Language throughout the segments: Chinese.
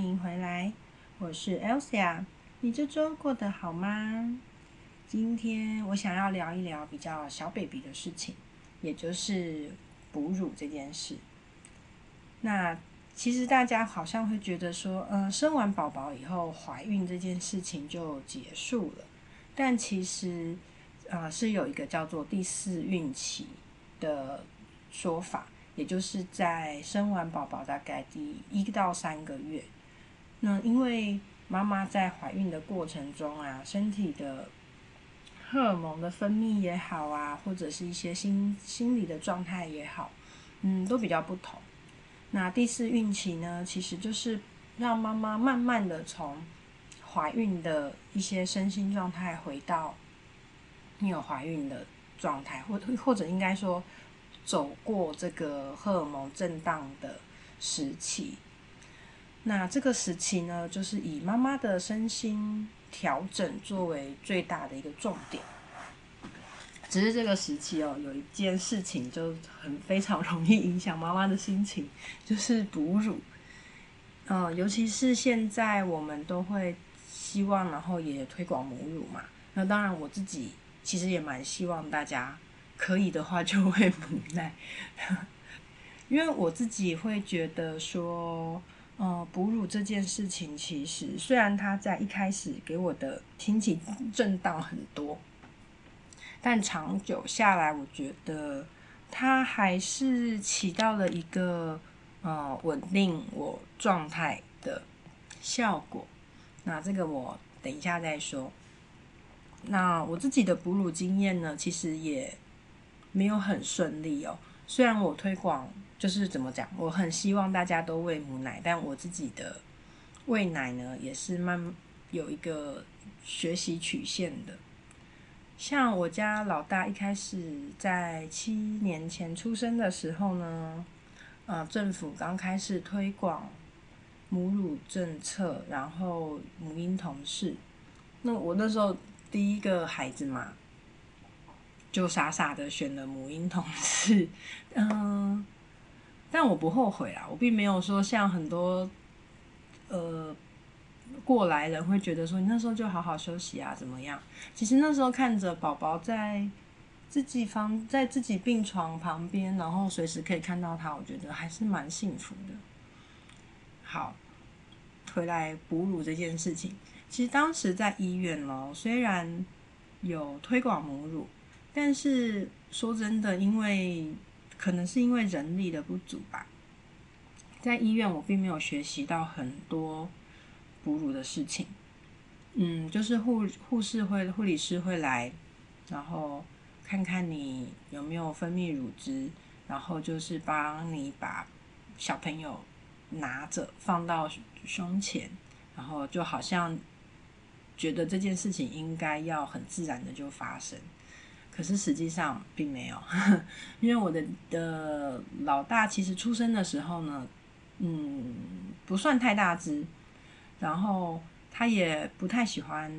欢迎回来，我是 Elsa，你这周过得好吗？今天我想要聊一聊比较小 baby 的事情，也就是哺乳这件事。那其实大家好像会觉得说，嗯，生完宝宝以后怀孕这件事情就结束了，但其实啊是有一个叫做第四孕期的说法，也就是在生完宝宝大概第一到三个月，那因为妈妈在怀孕的过程中啊，身体的荷尔蒙的分泌也好啊，或者是一些心心理的状态也好，嗯，都比较不同。那第四孕期呢，其实就是让妈妈慢慢的从怀孕的一些身心状态回到你有怀孕的状态，或或者应该说走过这个荷尔蒙震荡的时期。那这个时期呢，就是以妈妈的身心。调整作为最大的一个重点，只是这个时期哦，有一件事情就很非常容易影响妈妈的心情，就是哺乳。嗯，尤其是现在我们都会希望，然后也推广母乳嘛。那当然，我自己其实也蛮希望大家可以的话就会母奶，因为我自己会觉得说。呃，哺乳这件事情，其实虽然它在一开始给我的心情震荡很多，但长久下来，我觉得它还是起到了一个呃稳定我状态的效果。那这个我等一下再说。那我自己的哺乳经验呢，其实也没有很顺利哦。虽然我推广。就是怎么讲，我很希望大家都喂母奶，但我自己的喂奶呢，也是慢有一个学习曲线的。像我家老大一开始在七年前出生的时候呢，呃，政府刚开始推广母乳政策，然后母婴同事，那我那时候第一个孩子嘛，就傻傻的选了母婴同事，嗯。但我不后悔啊，我并没有说像很多呃过来人会觉得说你那时候就好好休息啊，怎么样？其实那时候看着宝宝在自己房在自己病床旁边，然后随时可以看到他，我觉得还是蛮幸福的。好，回来哺乳这件事情，其实当时在医院哦，虽然有推广母乳，但是说真的，因为可能是因为人力的不足吧，在医院我并没有学习到很多哺乳的事情。嗯，就是护护士会、护理师会来，然后看看你有没有分泌乳汁，然后就是帮你把小朋友拿着放到胸前，然后就好像觉得这件事情应该要很自然的就发生。可是实际上并没有，因为我的的老大其实出生的时候呢，嗯，不算太大只，然后他也不太喜欢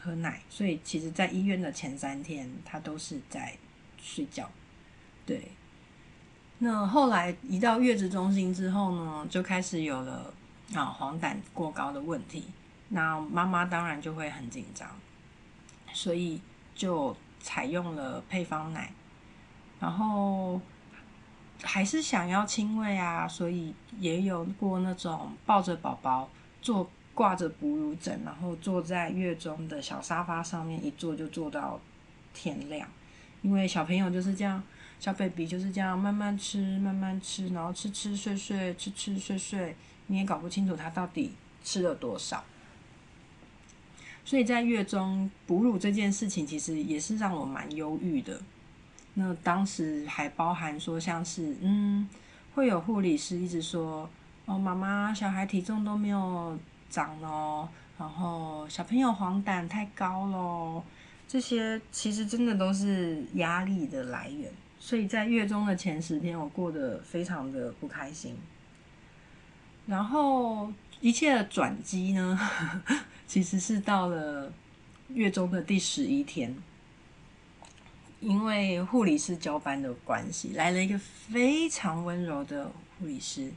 喝奶，所以其实在医院的前三天他都是在睡觉。对，那后来移到月子中心之后呢，就开始有了啊黄疸过高的问题，那妈妈当然就会很紧张，所以就。采用了配方奶，然后还是想要亲喂啊，所以也有过那种抱着宝宝坐挂着哺乳枕，然后坐在月中的小沙发上面一坐就坐到天亮，因为小朋友就是这样，小 baby 就是这样慢慢吃慢慢吃，然后吃吃睡睡吃吃睡睡，你也搞不清楚他到底吃了多少。所以在月中哺乳这件事情，其实也是让我蛮忧郁的。那当时还包含说，像是嗯，会有护理师一直说，哦，妈妈，小孩体重都没有长哦，然后小朋友黄疸太高咯，这些其实真的都是压力的来源。所以在月中的前十天，我过得非常的不开心。然后一切的转机呢？其实是到了月中的第十一天，因为护理师交班的关系，来了一个非常温柔的护理师，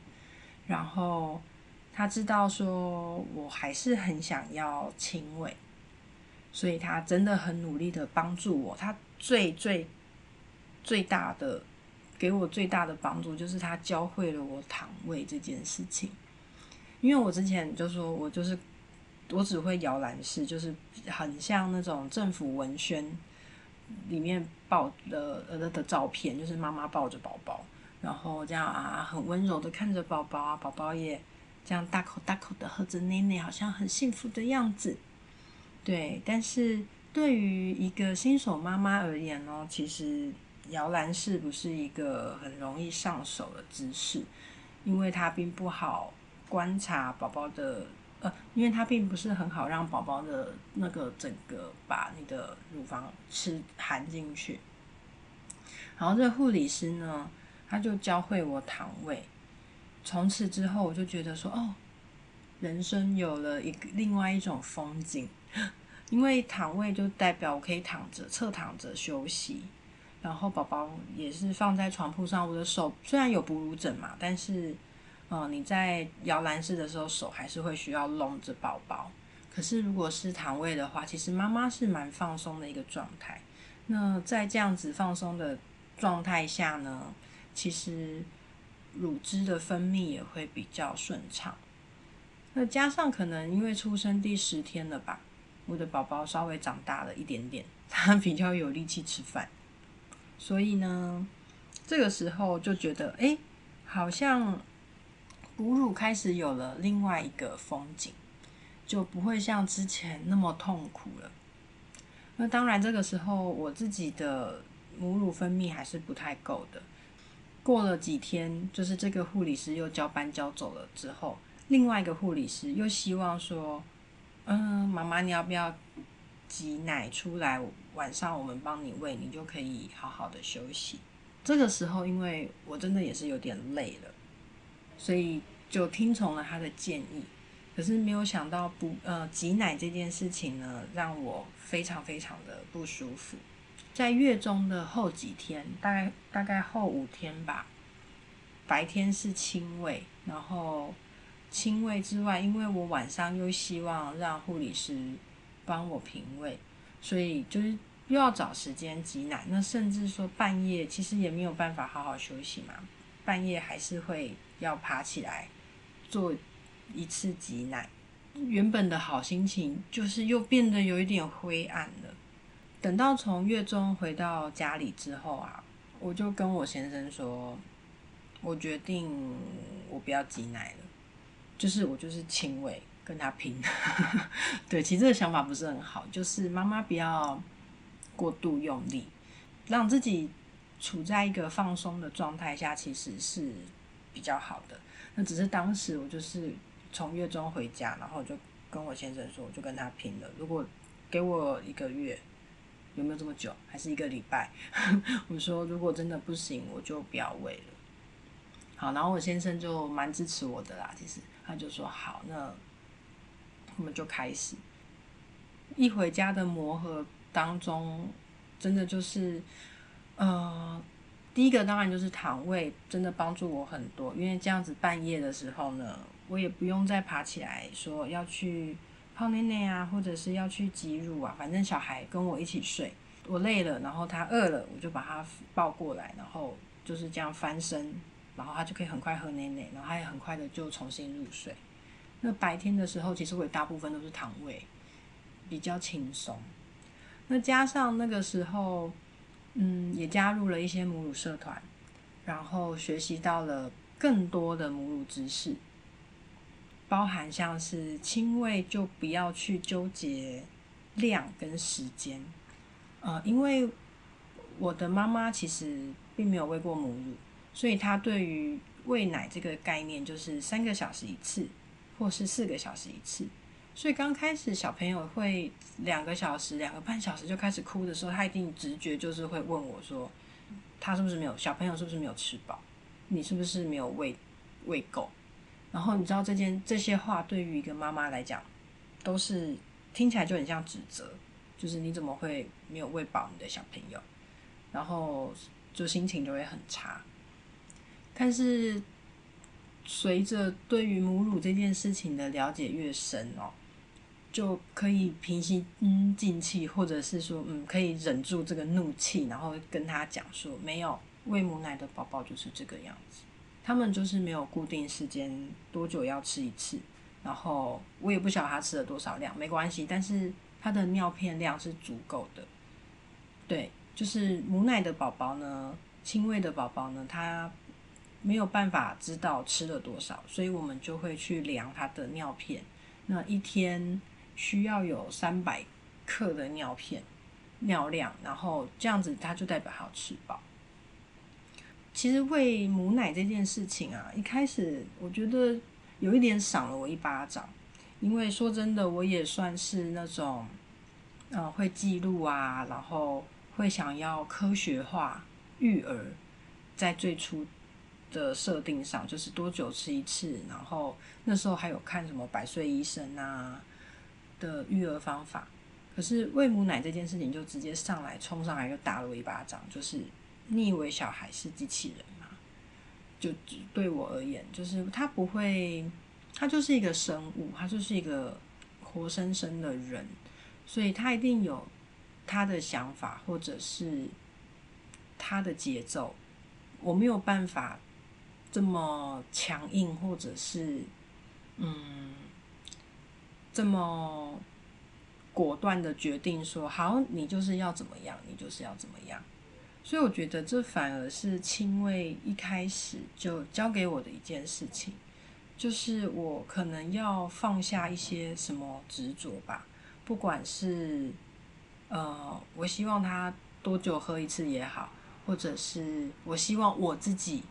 然后他知道说我还是很想要亲喂，所以他真的很努力的帮助我。他最最最大的给我最大的帮助，就是他教会了我躺位这件事情。因为我之前就说我就是。我只会摇篮式，就是很像那种政府文宣里面抱的呃的照片，就是妈妈抱着宝宝，然后这样啊很温柔的看着宝宝啊，宝宝也这样大口大口的喝着奶奶，好像很幸福的样子。对，但是对于一个新手妈妈而言呢，其实摇篮式不是一个很容易上手的姿势，因为它并不好观察宝宝的。因为它并不是很好让宝宝的那个整个把你的乳房吃含进去。然后这个护理师呢，他就教会我躺位。从此之后，我就觉得说，哦，人生有了一个另外一种风景。因为躺位就代表我可以躺着、侧躺着休息，然后宝宝也是放在床铺上。我的手虽然有哺乳枕嘛，但是。嗯，你在摇篮式的时候，手还是会需要拢着宝宝。可是如果是躺位的话，其实妈妈是蛮放松的一个状态。那在这样子放松的状态下呢，其实乳汁的分泌也会比较顺畅。那加上可能因为出生第十天了吧，我的宝宝稍微长大了一点点，他比较有力气吃饭，所以呢，这个时候就觉得，哎，好像。哺乳开始有了另外一个风景，就不会像之前那么痛苦了。那当然，这个时候我自己的母乳分泌还是不太够的。过了几天，就是这个护理师又交班交走了之后，另外一个护理师又希望说：“嗯，妈妈，你要不要挤奶出来？晚上我们帮你喂，你就可以好好的休息。”这个时候，因为我真的也是有点累了。所以就听从了他的建议，可是没有想到不呃挤奶这件事情呢，让我非常非常的不舒服。在月中的后几天，大概大概后五天吧，白天是亲喂，然后亲喂之外，因为我晚上又希望让护理师帮我平喂，所以就是又要找时间挤奶，那甚至说半夜其实也没有办法好好休息嘛，半夜还是会。要爬起来做一次挤奶，原本的好心情就是又变得有一点灰暗了。等到从月中回到家里之后啊，我就跟我先生说，我决定我不要挤奶了，就是我就是亲喂跟他拼。对，其实这个想法不是很好，就是妈妈不要过度用力，让自己处在一个放松的状态下，其实是。比较好的，那只是当时我就是从月中回家，然后就跟我先生说，我就跟他拼了。如果给我一个月，有没有这么久？还是一个礼拜？我说如果真的不行，我就不要喂了。好，然后我先生就蛮支持我的啦。其实他就说好，那我们就开始。一回家的磨合当中，真的就是呃。第一个当然就是躺位，真的帮助我很多，因为这样子半夜的时候呢，我也不用再爬起来说要去泡奶奶啊，或者是要去挤乳啊，反正小孩跟我一起睡，我累了，然后他饿了，我就把他抱过来，然后就是这样翻身，然后他就可以很快喝奶奶，然后他也很快的就重新入睡。那白天的时候，其实我也大部分都是躺位，比较轻松。那加上那个时候，嗯，也加入了一些母乳社团，然后学习到了更多的母乳知识，包含像是亲喂就不要去纠结量跟时间，呃，因为我的妈妈其实并没有喂过母乳，所以她对于喂奶这个概念就是三个小时一次，或是四个小时一次。所以刚开始小朋友会两个小时、两个半小时就开始哭的时候，他一定直觉就是会问我说：“他是不是没有小朋友是不是没有吃饱？你是不是没有喂喂够？”然后你知道这件这些话对于一个妈妈来讲，都是听起来就很像指责，就是你怎么会没有喂饱你的小朋友？然后就心情就会很差。但是随着对于母乳这件事情的了解越深哦。就可以平息嗯静气，或者是说嗯可以忍住这个怒气，然后跟他讲说没有喂母奶的宝宝就是这个样子，他们就是没有固定时间多久要吃一次，然后我也不晓得他吃了多少量，没关系，但是他的尿片量是足够的。对，就是母奶的宝宝呢，亲喂的宝宝呢，他没有办法知道吃了多少，所以我们就会去量他的尿片，那一天。需要有三百克的尿片尿量，然后这样子它就代表它吃饱。其实喂母奶这件事情啊，一开始我觉得有一点赏了我一巴掌，因为说真的，我也算是那种，呃，会记录啊，然后会想要科学化育儿，在最初的设定上，就是多久吃一次，然后那时候还有看什么百岁医生啊。的育儿方法，可是喂母奶这件事情就直接上来冲上来就打了我一巴掌，就是你以为小孩是机器人吗？就对我而言，就是他不会，他就是一个生物，他就是一个活生生的人，所以他一定有他的想法或者是他的节奏，我没有办法这么强硬，或者是嗯。这么果断的决定说好，你就是要怎么样，你就是要怎么样。所以我觉得这反而是亲卫一开始就教给我的一件事情，就是我可能要放下一些什么执着吧。不管是呃，我希望他多久喝一次也好，或者是我希望我自己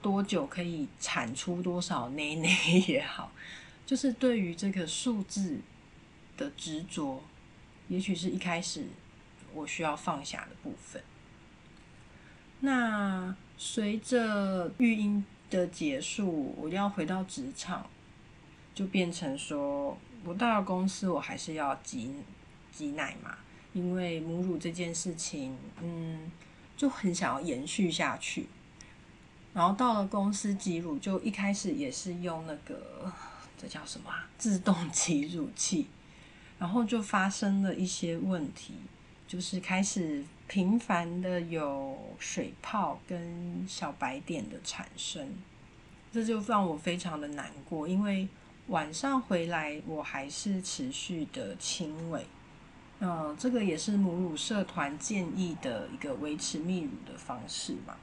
多久可以产出多少奶奶 也好。就是对于这个数字的执着，也许是一开始我需要放下的部分。那随着育婴的结束，我要回到职场，就变成说，我到了公司，我还是要挤挤奶嘛，因为母乳这件事情，嗯，就很想要延续下去。然后到了公司挤乳，就一开始也是用那个。这叫什么？自动挤乳器，然后就发生了一些问题，就是开始频繁的有水泡跟小白点的产生，这就让我非常的难过。因为晚上回来，我还是持续的亲喂，嗯，这个也是母乳社团建议的一个维持泌乳的方式嘛。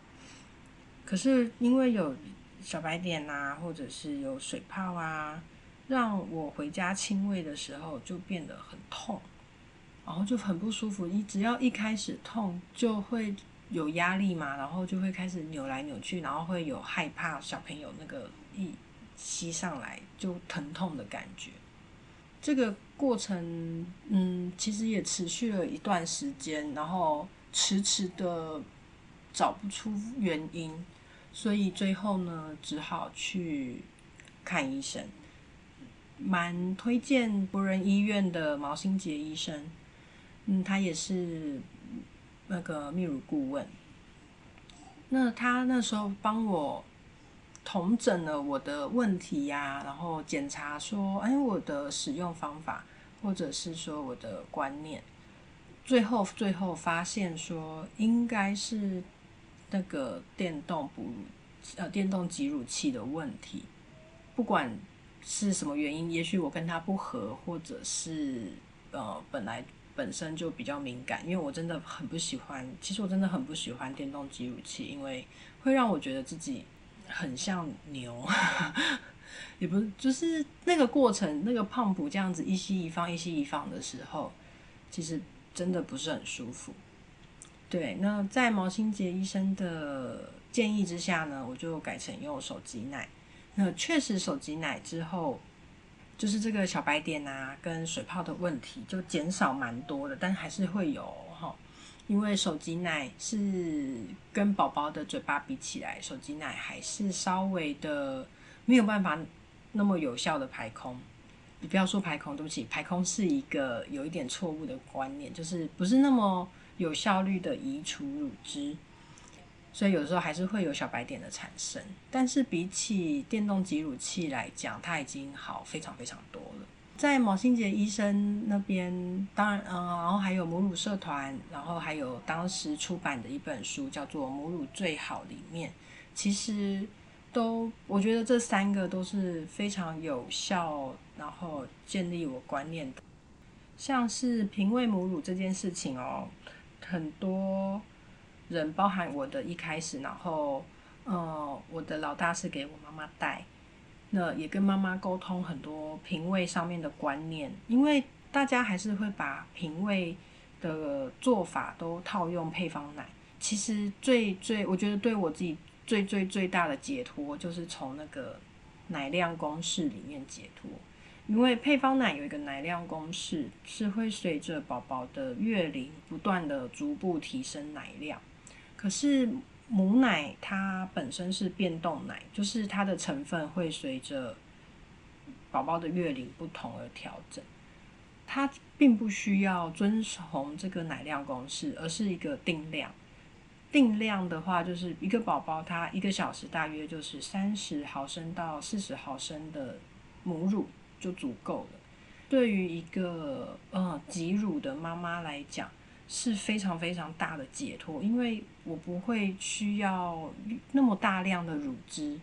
可是因为有小白点啊，或者是有水泡啊，让我回家亲喂的时候就变得很痛，然后就很不舒服。你只要一开始痛，就会有压力嘛，然后就会开始扭来扭去，然后会有害怕小朋友那个一吸上来就疼痛的感觉。这个过程，嗯，其实也持续了一段时间，然后迟迟的找不出原因。所以最后呢，只好去看医生，蛮推荐博仁医院的毛新杰医生。嗯，他也是那个泌乳顾问。那他那时候帮我统整了我的问题呀，然后检查说，哎，我的使用方法，或者是说我的观念，最后最后发现说，应该是。那个电动哺乳呃电动挤乳器的问题，不管是什么原因，也许我跟他不合，或者是呃本来本身就比较敏感，因为我真的很不喜欢，其实我真的很不喜欢电动挤乳器，因为会让我觉得自己很像牛，也不是就是那个过程，那个胖脯这样子一吸一放一吸一放的时候，其实真的不是很舒服。对，那在毛新杰医生的建议之下呢，我就改成用手挤奶。那确实手挤奶之后，就是这个小白点啊跟水泡的问题就减少蛮多的，但还是会有哈。因为手挤奶是跟宝宝的嘴巴比起来，手挤奶还是稍微的没有办法那么有效的排空。你不要说排空，对不起，排空是一个有一点错误的观念，就是不是那么。有效率的移除乳汁，所以有时候还是会有小白点的产生。但是比起电动挤乳器来讲，它已经好非常非常多了。在毛新杰医生那边，当然，嗯，然后还有母乳社团，然后还有当时出版的一本书叫做《母乳最好》里面，其实都我觉得这三个都是非常有效，然后建立我观念的，像是平喂母乳这件事情哦。很多人，包含我的一开始，然后，呃，我的老大是给我妈妈带，那也跟妈妈沟通很多品味上面的观念，因为大家还是会把品味的做法都套用配方奶。其实最最，我觉得对我自己最最最大的解脱，就是从那个奶量公式里面解脱。因为配方奶有一个奶量公式，是会随着宝宝的月龄不断的逐步提升奶量。可是母奶它本身是变动奶，就是它的成分会随着宝宝的月龄不同而调整。它并不需要遵从这个奶量公式，而是一个定量。定量的话，就是一个宝宝他一个小时大约就是三十毫升到四十毫升的母乳。就足够了。对于一个呃挤乳的妈妈来讲，是非常非常大的解脱，因为我不会需要那么大量的乳汁，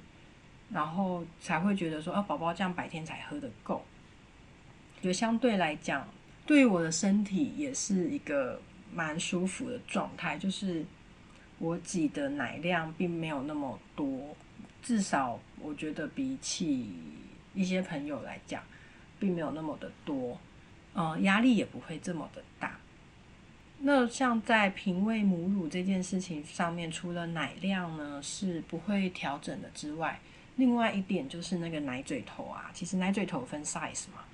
然后才会觉得说，啊，宝宝这样白天才喝得够。就相对来讲，对于我的身体也是一个蛮舒服的状态，就是我挤的奶量并没有那么多，至少我觉得比起。一些朋友来讲，并没有那么的多，呃，压力也不会这么的大。那像在平喂母乳这件事情上面，除了奶量呢是不会调整的之外，另外一点就是那个奶嘴头啊，其实奶嘴头分 size 嘛，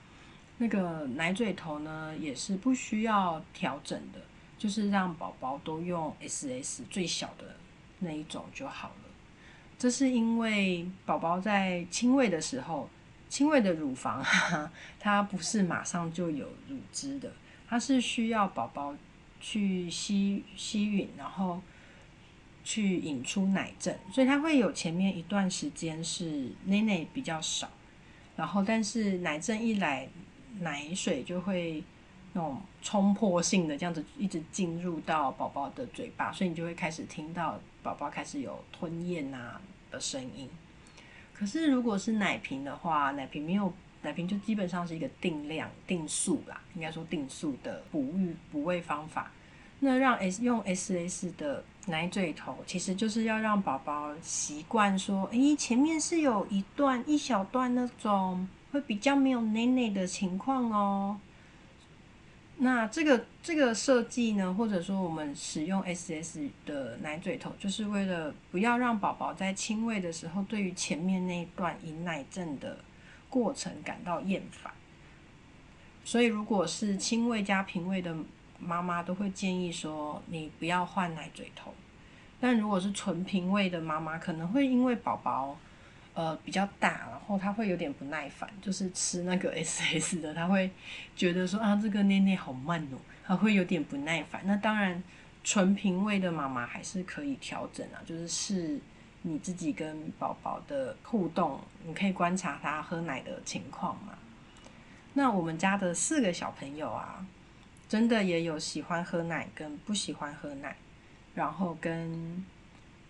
那个奶嘴头呢也是不需要调整的，就是让宝宝都用 SS 最小的那一种就好了。这是因为宝宝在亲喂的时候。亲喂的乳房，它不是马上就有乳汁的，它是需要宝宝去吸吸吮，然后去引出奶阵，所以它会有前面一段时间是奶奶比较少，然后但是奶阵一来，奶水就会那种冲破性的这样子一直进入到宝宝的嘴巴，所以你就会开始听到宝宝开始有吞咽啊的声音。可是，如果是奶瓶的话，奶瓶没有奶瓶就基本上是一个定量定速啦，应该说定速的哺育哺喂方法。那让 S 用 SS 的奶嘴头，其实就是要让宝宝习惯说，诶，前面是有一段一小段那种会比较没有奶奶的情况哦。那这个这个设计呢，或者说我们使用 S S 的奶嘴头，就是为了不要让宝宝在亲喂的时候，对于前面那一段饮奶症的过程感到厌烦。所以，如果是亲喂加平喂的妈妈，都会建议说，你不要换奶嘴头。但如果是纯平喂的妈妈，可能会因为宝宝。呃，比较大，然后他会有点不耐烦，就是吃那个 S S 的，他会觉得说啊，这个捏捏好慢哦，他会有点不耐烦。那当然，纯平喂的妈妈还是可以调整啊，就是是你自己跟宝宝的互动，你可以观察他喝奶的情况嘛。那我们家的四个小朋友啊，真的也有喜欢喝奶跟不喜欢喝奶，然后跟。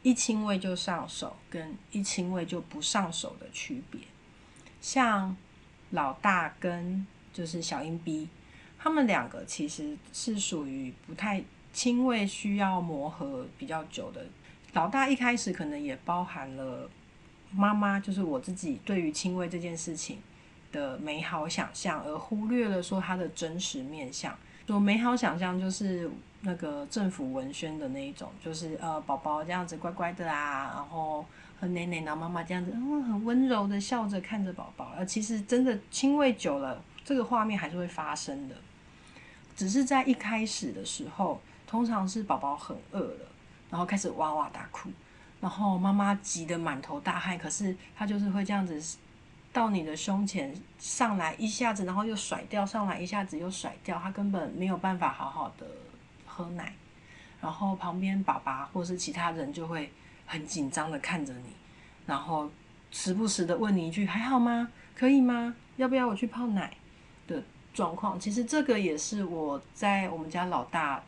一亲喂就上手，跟一亲喂就不上手的区别。像老大跟就是小英 B，他们两个其实是属于不太亲喂，需要磨合比较久的。老大一开始可能也包含了妈妈，就是我自己对于亲喂这件事情的美好想象，而忽略了说它的真实面相。说美好想象就是那个政府文宣的那一种，就是呃宝宝这样子乖乖的啊，然后和奶奶、然后妈妈这样子，嗯，很温柔的笑着看着宝宝。而其实真的亲喂久了，这个画面还是会发生的。只是在一开始的时候，通常是宝宝很饿了，然后开始哇哇大哭，然后妈妈急得满头大汗，可是他就是会这样子。到你的胸前上来一下子，然后又甩掉，上来一下子又甩掉，他根本没有办法好好的喝奶。然后旁边爸爸或是其他人就会很紧张的看着你，然后时不时的问你一句：“还好吗？可以吗？要不要我去泡奶？”的状况，其实这个也是我在我们家老大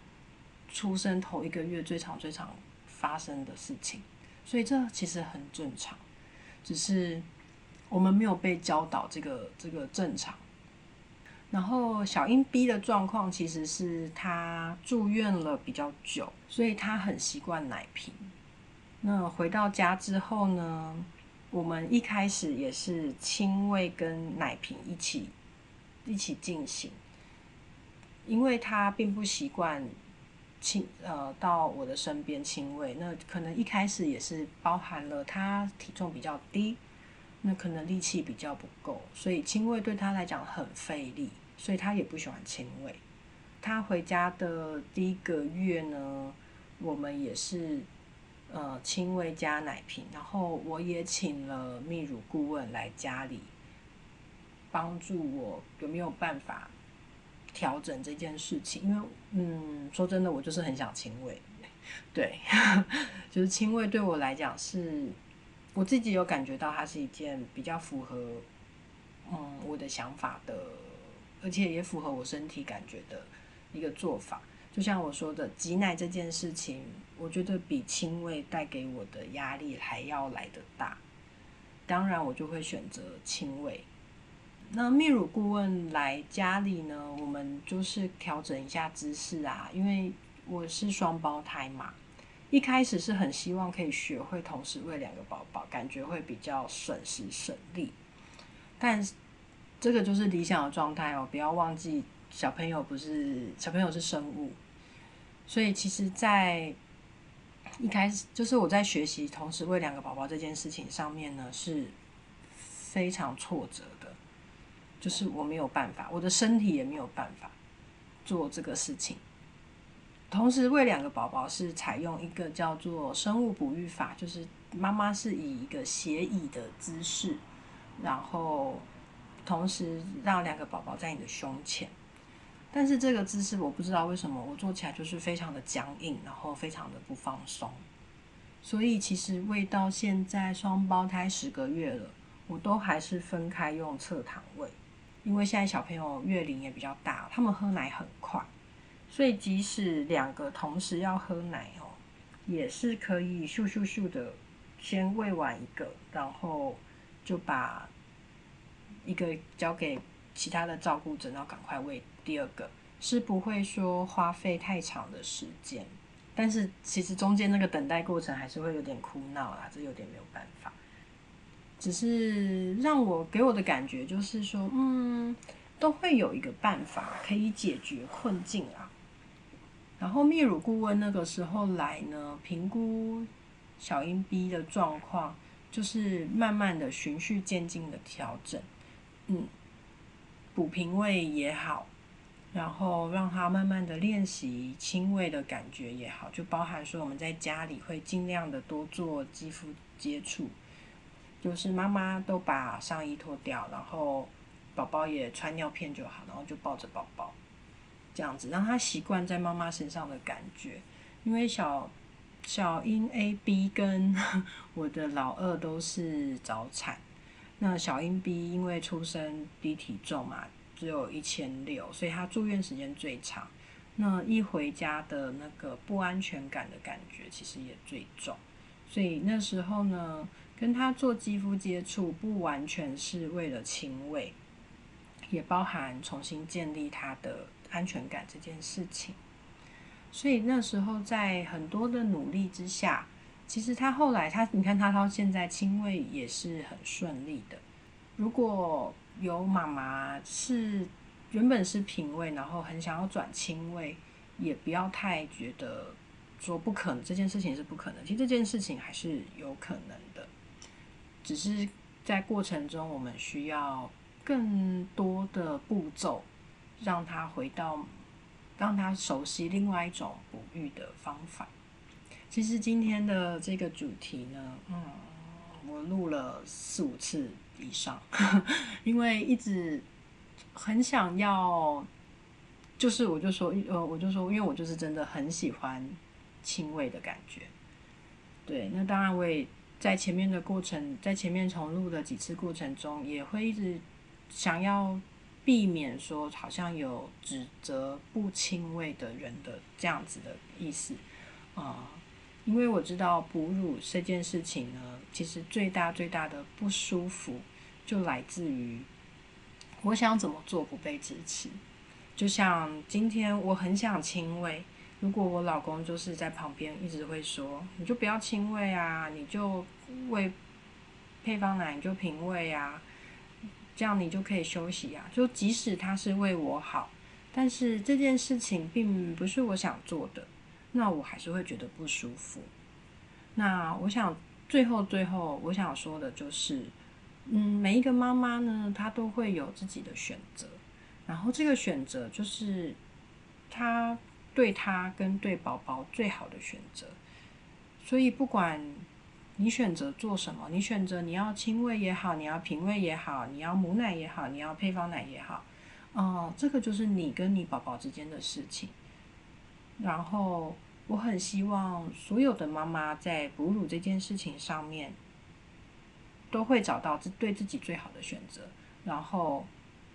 出生头一个月最常最常发生的事情，所以这其实很正常，只是。我们没有被教导这个这个正常。然后小英 B 的状况其实是他住院了比较久，所以他很习惯奶瓶。那回到家之后呢，我们一开始也是亲喂跟奶瓶一起一起进行，因为他并不习惯亲呃到我的身边亲喂，那可能一开始也是包含了他体重比较低。那可能力气比较不够，所以亲喂对他来讲很费力，所以他也不喜欢亲喂。他回家的第一个月呢，我们也是呃亲喂加奶瓶，然后我也请了泌乳顾问来家里帮助我有没有办法调整这件事情。因为嗯，说真的，我就是很想亲喂，对，就是亲喂对我来讲是。我自己有感觉到，它是一件比较符合，嗯，我的想法的，而且也符合我身体感觉的一个做法。就像我说的，挤奶这件事情，我觉得比亲喂带给我的压力还要来得大。当然，我就会选择亲喂。那泌乳顾问来家里呢，我们就是调整一下姿势啊，因为我是双胞胎嘛。一开始是很希望可以学会同时喂两个宝宝，感觉会比较省时省力。但这个就是理想的状态哦，不要忘记小朋友不是小朋友是生物，所以其实，在一开始就是我在学习同时喂两个宝宝这件事情上面呢，是非常挫折，就是我没有办法，我的身体也没有办法做这个事情。同时喂两个宝宝是采用一个叫做生物哺育法，就是妈妈是以一个斜倚的姿势，然后同时让两个宝宝在你的胸前。但是这个姿势我不知道为什么我做起来就是非常的僵硬，然后非常的不放松。所以其实喂到现在双胞胎十个月了，我都还是分开用侧躺喂，因为现在小朋友月龄也比较大，他们喝奶很快。所以，即使两个同时要喝奶哦，也是可以咻咻咻的先喂完一个，然后就把一个交给其他的照顾者，然后赶快喂第二个，是不会说花费太长的时间。但是，其实中间那个等待过程还是会有点哭闹啦，这有点没有办法。只是让我给我的感觉就是说，嗯，都会有一个办法可以解决困境啊。然后泌乳顾问那个时候来呢，评估小英 B 的状况，就是慢慢的循序渐进的调整，嗯，补平位也好，然后让他慢慢的练习轻微的感觉也好，就包含说我们在家里会尽量的多做肌肤接触，就是妈妈都把上衣脱掉，然后宝宝也穿尿片就好，然后就抱着宝宝。这样子让他习惯在妈妈身上的感觉，因为小小英 A B 跟 我的老二都是早产，那小英 B 因为出生低体重嘛，只有一千六，所以他住院时间最长。那一回家的那个不安全感的感觉其实也最重，所以那时候呢，跟他做肌肤接触不完全是为了亲喂，也包含重新建立他的安全感这件事情。所以那时候在很多的努力之下，其实他后来他，你看他到现在亲喂也是很顺利的。如果有妈妈是原本是平喂，然后很想要转亲喂，也不要太觉得说不可能，这件事情是不可能。其实这件事情还是有可能的，只是在过程中我们需要更多的步骤，让他回到让他熟悉另外一种哺育的方法。其实今天的这个主题呢，嗯，我录了四五次。以上，因为一直很想要，就是我就说，呃，我就说，因为我就是真的很喜欢亲喂的感觉。对，那当然我也在前面的过程，在前面重录的几次过程中，也会一直想要避免说，好像有指责不亲喂的人的这样子的意思啊。因为我知道哺乳这件事情呢，其实最大最大的不舒服就来自于我想怎么做不被支持。就像今天我很想亲喂，如果我老公就是在旁边一直会说：“你就不要亲喂啊，你就喂配方奶，你就平喂啊，这样你就可以休息啊。”就即使他是为我好，但是这件事情并不是我想做的。那我还是会觉得不舒服。那我想最后最后我想说的就是，嗯，每一个妈妈呢，她都会有自己的选择，然后这个选择就是她对他跟对宝宝最好的选择。所以不管你选择做什么，你选择你要亲喂也好，你要平喂也好，你要母奶也好，你要配方奶也好，哦，这个就是你跟你宝宝之间的事情。然后。我很希望所有的妈妈在哺乳这件事情上面，都会找到自对自己最好的选择。然后，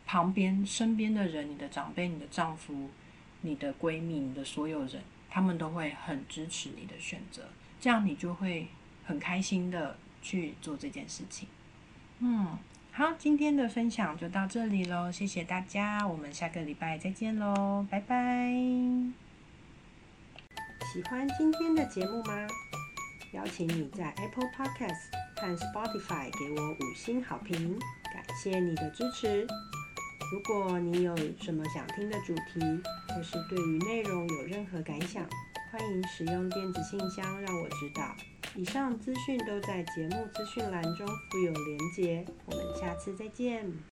旁边身边的人，你的长辈、你的丈夫、你的闺蜜、你的所有人，他们都会很支持你的选择。这样你就会很开心的去做这件事情。嗯，好，今天的分享就到这里喽，谢谢大家，我们下个礼拜再见喽，拜拜。喜欢今天的节目吗？邀请你在 Apple Podcast 和 Spotify 给我五星好评，感谢你的支持。如果你有什么想听的主题，或是对于内容有任何感想，欢迎使用电子信箱让我知道。以上资讯都在节目资讯栏中附有连结。我们下次再见。